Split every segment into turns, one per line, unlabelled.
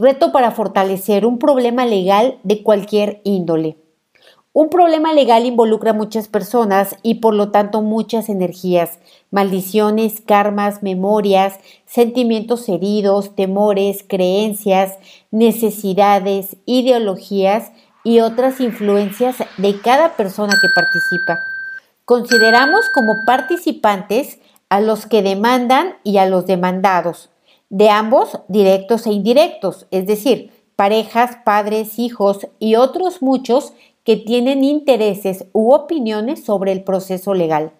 Reto para fortalecer un problema legal de cualquier índole. Un problema legal involucra a muchas personas y por lo tanto muchas energías, maldiciones, karmas, memorias, sentimientos heridos, temores, creencias, necesidades, ideologías y otras influencias de cada persona que participa. Consideramos como participantes a los que demandan y a los demandados, de ambos directos e indirectos, es decir, parejas, padres, hijos y otros muchos que tienen intereses u opiniones sobre el proceso legal.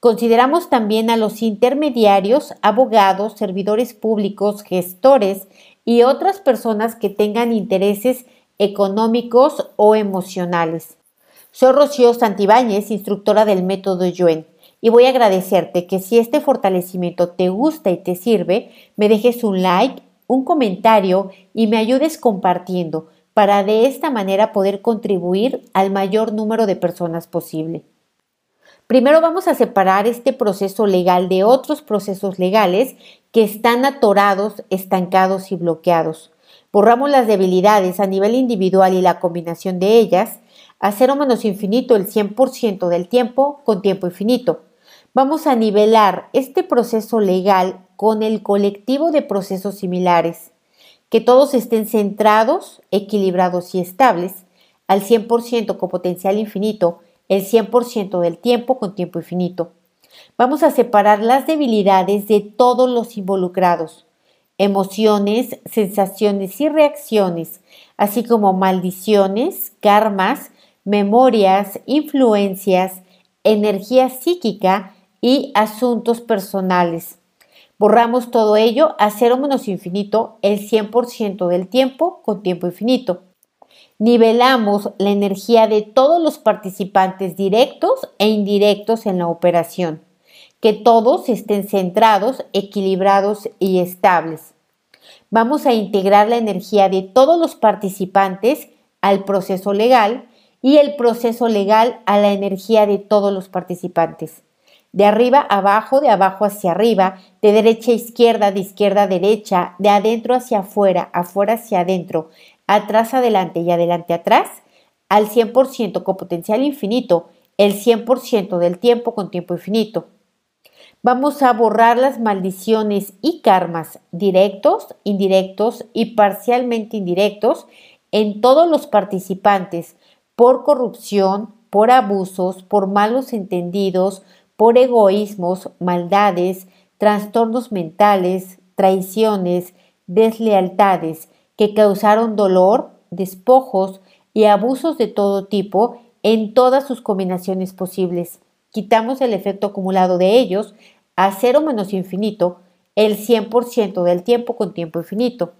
Consideramos también a los intermediarios, abogados, servidores públicos, gestores y otras personas que tengan intereses económicos o emocionales. Soy Rocío Santibáñez, instructora del método Yuen, y voy a agradecerte que si este fortalecimiento te gusta y te sirve, me dejes un like, un comentario y me ayudes compartiendo para de esta manera poder contribuir al mayor número de personas posible. Primero vamos a separar este proceso legal de otros procesos legales que están atorados, estancados y bloqueados. Borramos las debilidades a nivel individual y la combinación de ellas a cero menos infinito el 100% del tiempo con tiempo infinito. Vamos a nivelar este proceso legal con el colectivo de procesos similares que todos estén centrados, equilibrados y estables, al 100% con potencial infinito, el 100% del tiempo con tiempo infinito. Vamos a separar las debilidades de todos los involucrados, emociones, sensaciones y reacciones, así como maldiciones, karmas, memorias, influencias, energía psíquica y asuntos personales. Borramos todo ello a cero menos infinito el 100% del tiempo con tiempo infinito. Nivelamos la energía de todos los participantes directos e indirectos en la operación. Que todos estén centrados, equilibrados y estables. Vamos a integrar la energía de todos los participantes al proceso legal y el proceso legal a la energía de todos los participantes de arriba a abajo, de abajo hacia arriba, de derecha a izquierda, de izquierda a derecha, de adentro hacia afuera, afuera hacia adentro, atrás adelante y adelante atrás, al 100% con potencial infinito, el 100% del tiempo con tiempo infinito. Vamos a borrar las maldiciones y karmas directos, indirectos y parcialmente indirectos en todos los participantes por corrupción, por abusos, por malos entendidos, por egoísmos, maldades, trastornos mentales, traiciones, deslealtades que causaron dolor, despojos y abusos de todo tipo en todas sus combinaciones posibles. Quitamos el efecto acumulado de ellos a cero menos infinito el 100% del tiempo con tiempo infinito.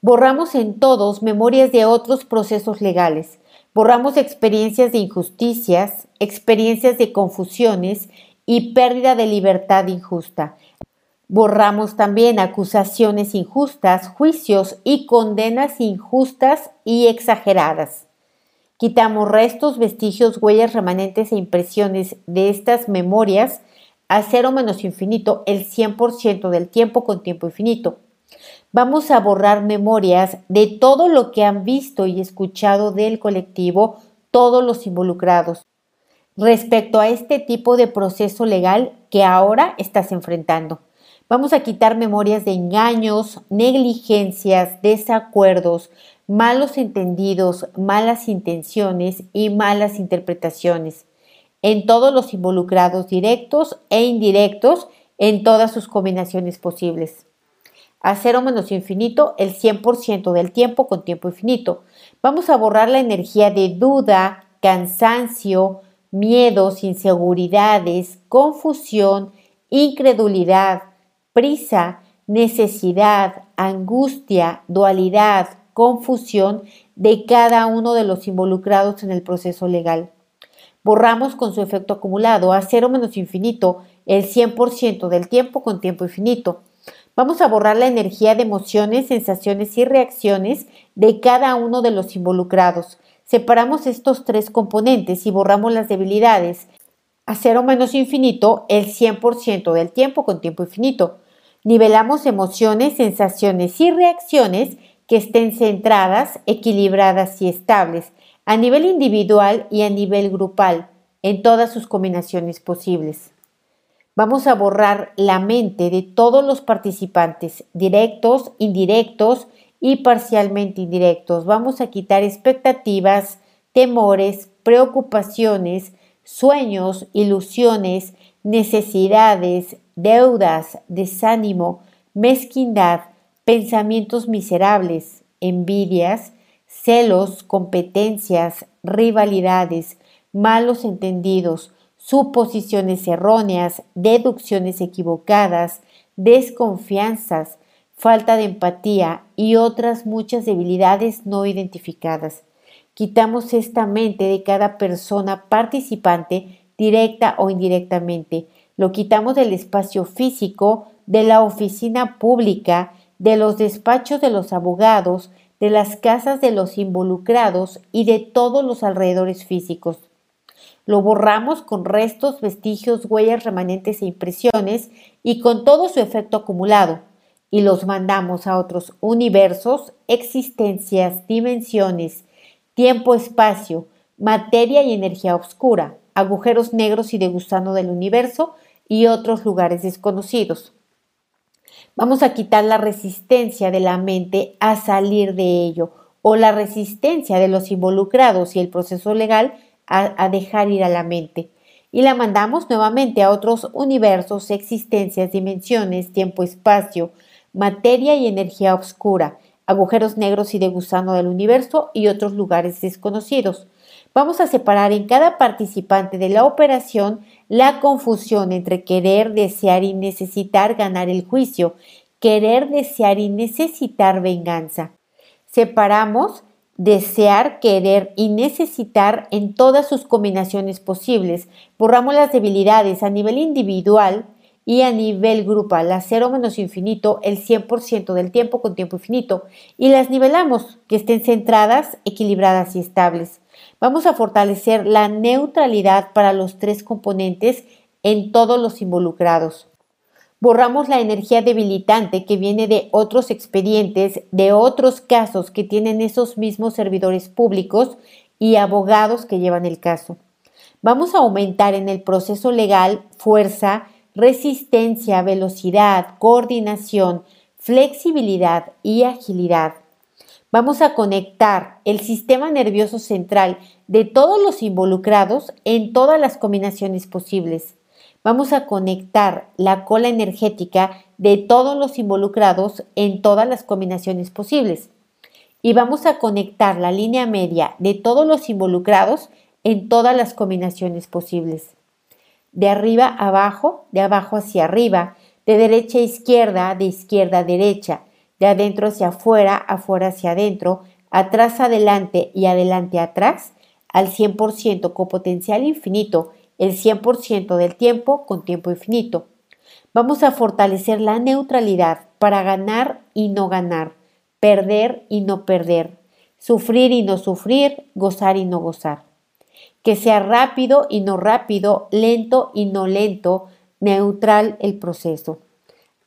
Borramos en todos memorias de otros procesos legales, Borramos experiencias de injusticias, experiencias de confusiones y pérdida de libertad injusta. Borramos también acusaciones injustas, juicios y condenas injustas y exageradas. Quitamos restos, vestigios, huellas remanentes e impresiones de estas memorias a cero menos infinito el 100% del tiempo con tiempo infinito. Vamos a borrar memorias de todo lo que han visto y escuchado del colectivo todos los involucrados respecto a este tipo de proceso legal que ahora estás enfrentando. Vamos a quitar memorias de engaños, negligencias, desacuerdos, malos entendidos, malas intenciones y malas interpretaciones en todos los involucrados directos e indirectos en todas sus combinaciones posibles a cero menos infinito el 100% del tiempo con tiempo infinito. Vamos a borrar la energía de duda, cansancio, miedos, inseguridades, confusión, incredulidad, prisa, necesidad, angustia, dualidad, confusión de cada uno de los involucrados en el proceso legal. Borramos con su efecto acumulado a cero menos infinito el 100% del tiempo con tiempo infinito. Vamos a borrar la energía de emociones, sensaciones y reacciones de cada uno de los involucrados. Separamos estos tres componentes y borramos las debilidades. A cero menos infinito, el 100% del tiempo con tiempo infinito. Nivelamos emociones, sensaciones y reacciones que estén centradas, equilibradas y estables, a nivel individual y a nivel grupal, en todas sus combinaciones posibles. Vamos a borrar la mente de todos los participantes, directos, indirectos y parcialmente indirectos. Vamos a quitar expectativas, temores, preocupaciones, sueños, ilusiones, necesidades, deudas, desánimo, mezquindad, pensamientos miserables, envidias, celos, competencias, rivalidades, malos entendidos, suposiciones erróneas, deducciones equivocadas, desconfianzas, falta de empatía y otras muchas debilidades no identificadas. Quitamos esta mente de cada persona participante, directa o indirectamente. Lo quitamos del espacio físico, de la oficina pública, de los despachos de los abogados, de las casas de los involucrados y de todos los alrededores físicos. Lo borramos con restos, vestigios, huellas remanentes e impresiones y con todo su efecto acumulado y los mandamos a otros universos, existencias, dimensiones, tiempo, espacio, materia y energía oscura, agujeros negros y de gusano del universo y otros lugares desconocidos. Vamos a quitar la resistencia de la mente a salir de ello o la resistencia de los involucrados y el proceso legal a, dejar ir a la mente. Y la mandamos nuevamente a otros universos, existencias, dimensiones, tiempo, espacio, materia y energía oscura, agujeros negros y de gusano del universo y otros lugares desconocidos. Vamos a separar en cada participante de la operación la confusión entre querer, desear y necesitar ganar el juicio, querer, desear y necesitar venganza. Separamos desear, querer y necesitar en todas sus combinaciones posibles. Borramos las debilidades a nivel individual y a nivel grupal, a cero menos infinito, el 100% del tiempo con tiempo infinito, y las nivelamos, que estén centradas, equilibradas y estables. Vamos a fortalecer la neutralidad para los tres componentes en todos los involucrados. Borramos la energía debilitante que viene de otros expedientes, de otros casos que tienen esos mismos servidores públicos y abogados que llevan el caso. Vamos a aumentar en el proceso legal fuerza, resistencia, velocidad, coordinación, flexibilidad y agilidad. Vamos a conectar el sistema nervioso central de todos los involucrados en todas las combinaciones posibles. Vamos a conectar la cola energética de todos los involucrados en todas las combinaciones posibles. Y vamos a conectar la línea media de todos los involucrados en todas las combinaciones posibles de arriba a abajo, de abajo hacia arriba, de derecha a izquierda, de izquierda a derecha, de adentro hacia afuera, afuera hacia adentro, atrás adelante y adelante atrás, al 100% con potencial infinito, el 100% del tiempo con tiempo infinito. Vamos a fortalecer la neutralidad para ganar y no ganar, perder y no perder, sufrir y no sufrir, gozar y no gozar que sea rápido y no rápido, lento y no lento, neutral el proceso.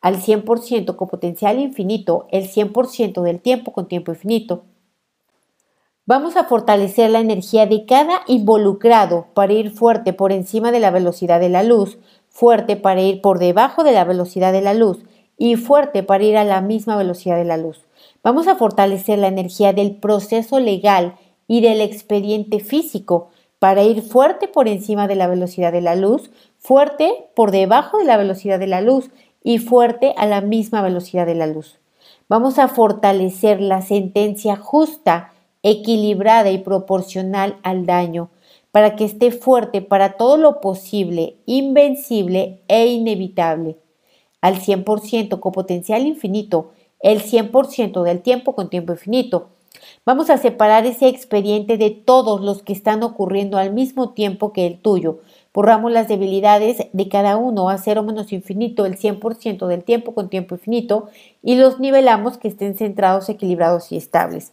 Al 100% con potencial infinito, el 100% del tiempo con tiempo infinito. Vamos a fortalecer la energía de cada involucrado para ir fuerte por encima de la velocidad de la luz, fuerte para ir por debajo de la velocidad de la luz y fuerte para ir a la misma velocidad de la luz. Vamos a fortalecer la energía del proceso legal y del expediente físico para ir fuerte por encima de la velocidad de la luz, fuerte por debajo de la velocidad de la luz y fuerte a la misma velocidad de la luz. Vamos a fortalecer la sentencia justa, equilibrada y proporcional al daño, para que esté fuerte para todo lo posible, invencible e inevitable, al 100% con potencial infinito, el 100% del tiempo con tiempo infinito, Vamos a separar ese expediente de todos los que están ocurriendo al mismo tiempo que el tuyo. Borramos las debilidades de cada uno a cero menos infinito el 100% del tiempo con tiempo infinito y los nivelamos que estén centrados, equilibrados y estables.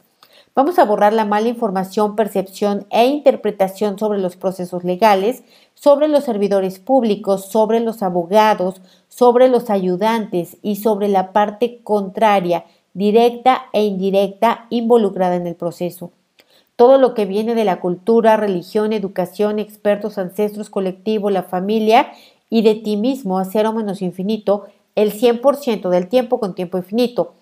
Vamos a borrar la mala información, percepción e interpretación sobre los procesos legales, sobre los servidores públicos, sobre los abogados, sobre los ayudantes y sobre la parte contraria directa e indirecta involucrada en el proceso. Todo lo que viene de la cultura, religión, educación, expertos, ancestros, colectivo, la familia y de ti mismo a cero menos infinito, el 100% del tiempo con tiempo infinito.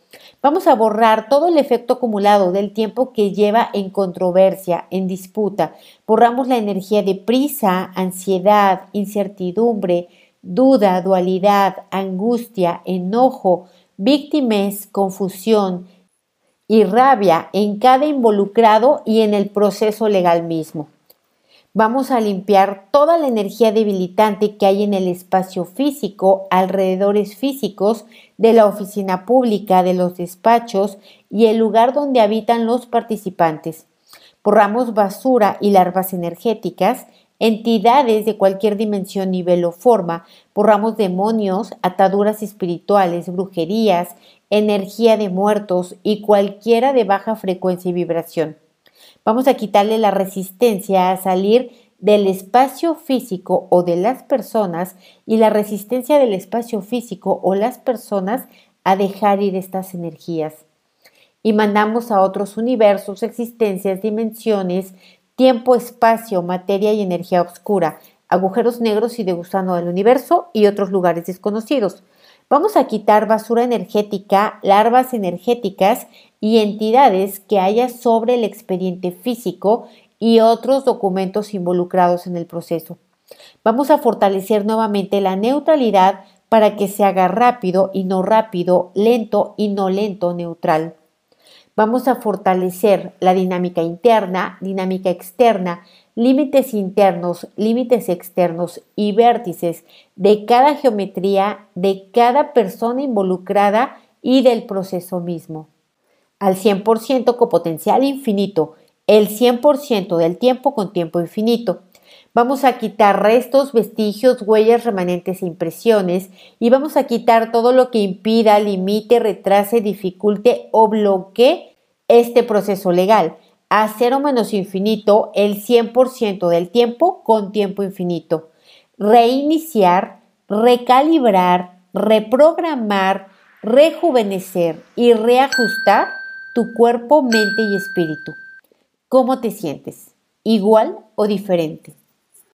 Vamos a borrar todo el efecto acumulado del tiempo que lleva en controversia, en disputa. Borramos la energía de prisa, ansiedad, incertidumbre, duda, dualidad, angustia, enojo, víctimas, confusión y rabia en cada involucrado y en el proceso legal mismo. Vamos a limpiar toda la energía debilitante que hay en el espacio físico, alrededores físicos de la oficina pública, de los despachos y el lugar donde habitan los participantes. Borramos basura y larvas energéticas, entidades de cualquier dimensión, nivel o forma, borramos demonios, ataduras espirituales, brujerías, energía de muertos y cualquiera de baja frecuencia y vibración. Vamos a quitarle la resistencia a salir del espacio físico o de las personas y la resistencia del espacio físico o las personas a dejar ir estas energías. Y mandamos a otros universos, existencias, dimensiones, tiempo, espacio, materia y energía oscura, agujeros negros y de gusano del universo y otros lugares desconocidos. Vamos a quitar basura energética, larvas energéticas y entidades que haya sobre el expediente físico y otros documentos involucrados en el proceso. Vamos a fortalecer nuevamente la neutralidad para que se haga rápido y no rápido, lento y no lento, neutral. Vamos a fortalecer la dinámica interna, dinámica externa, límites internos, límites externos y vértices de cada geometría, de cada persona involucrada y del proceso mismo. Al 100% con potencial infinito, el 100% del tiempo con tiempo infinito. Vamos a quitar restos, vestigios, huellas, remanentes e impresiones y vamos a quitar todo lo que impida, limite, retrase, dificulte o bloquee este proceso legal a cero menos infinito el 100% del tiempo con tiempo infinito. Reiniciar, recalibrar, reprogramar, rejuvenecer y reajustar tu cuerpo, mente y espíritu. ¿Cómo te sientes? ¿Igual o diferente?